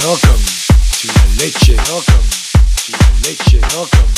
Leche. Welcome.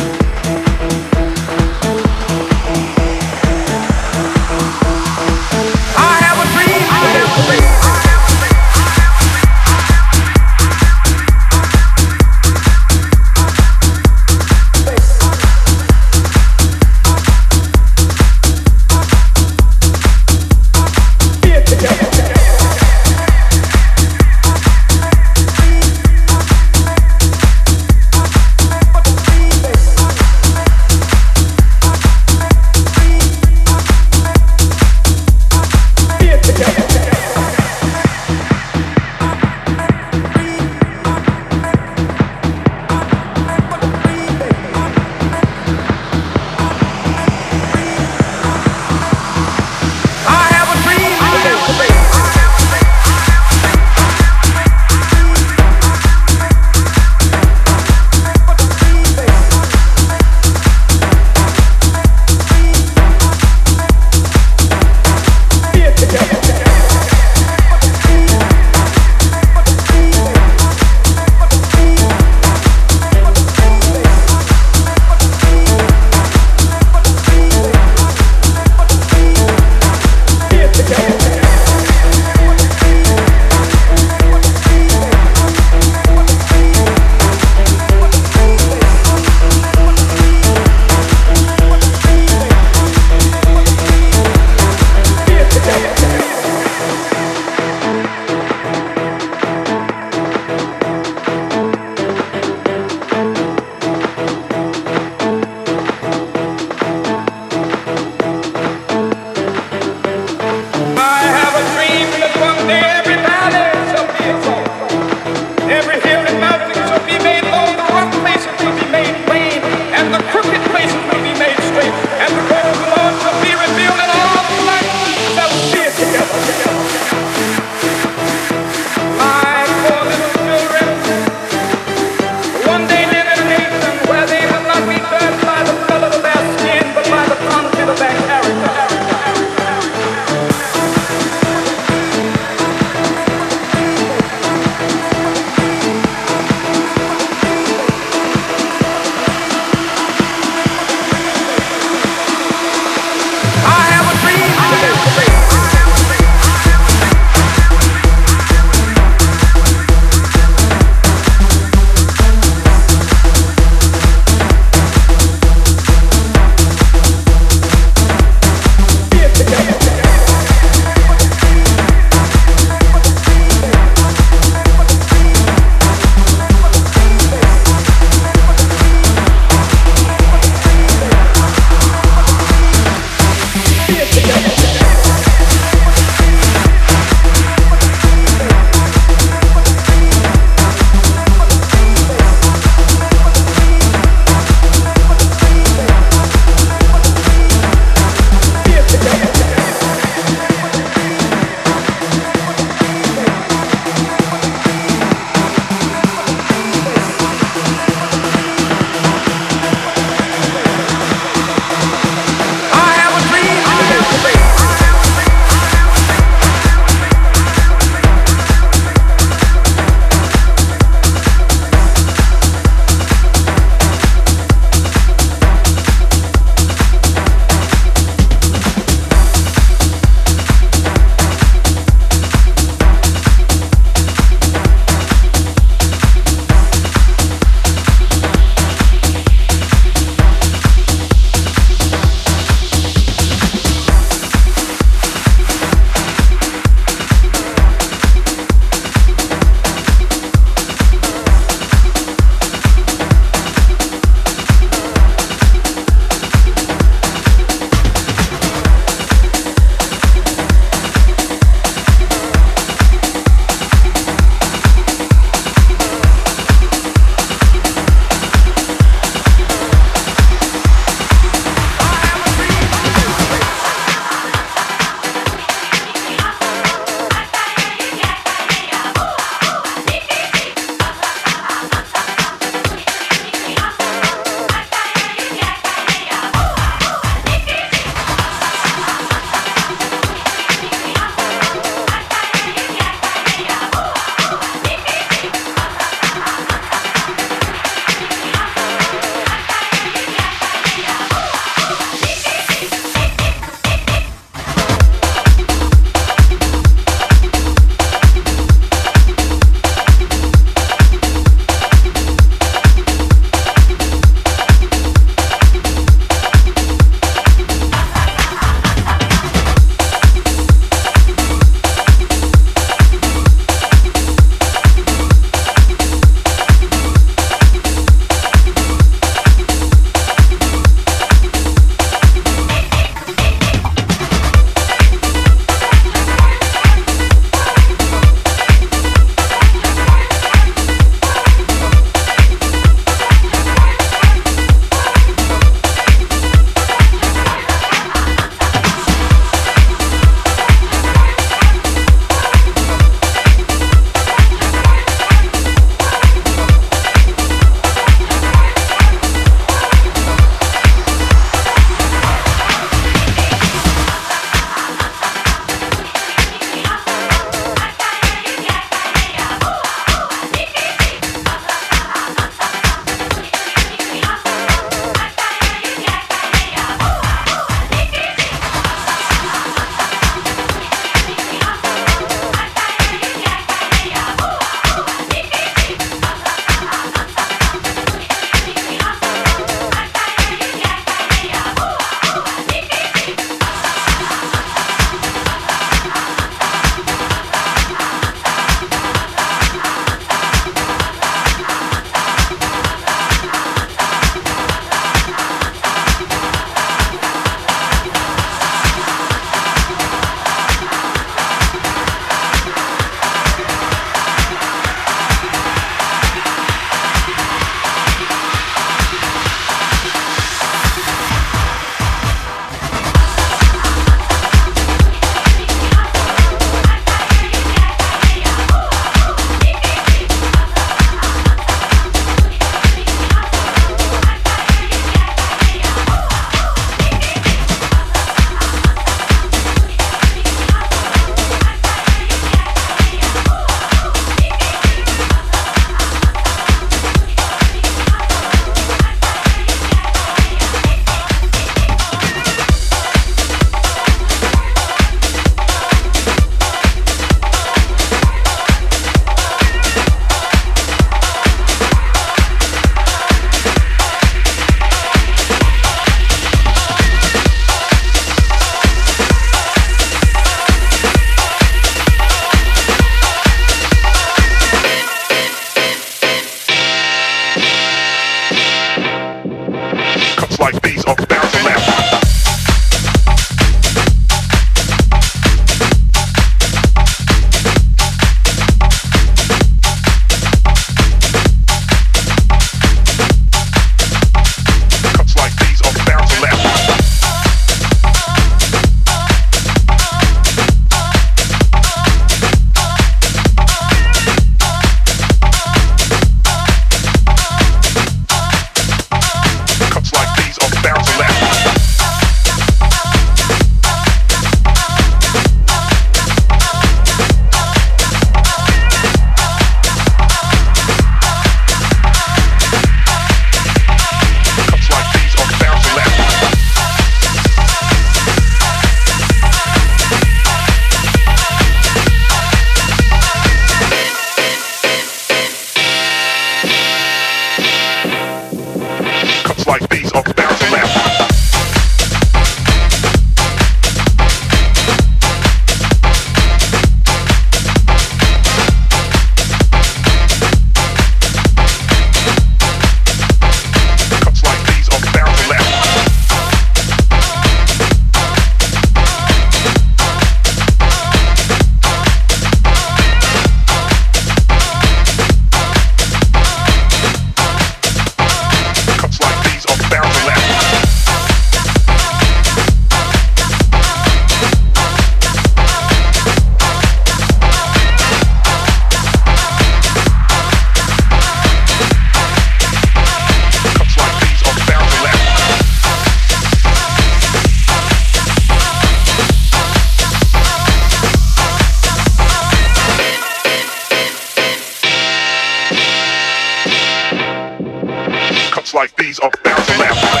Like these are bound to last.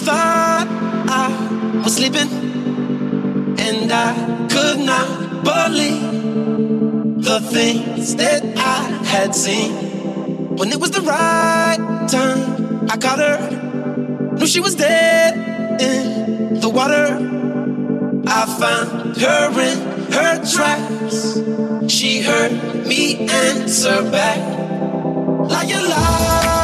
thought I was sleeping, and I could not believe the things that I had seen. When it was the right time, I caught her. Knew she was dead in the water. I found her in her tracks. She heard me answer back, like a lie.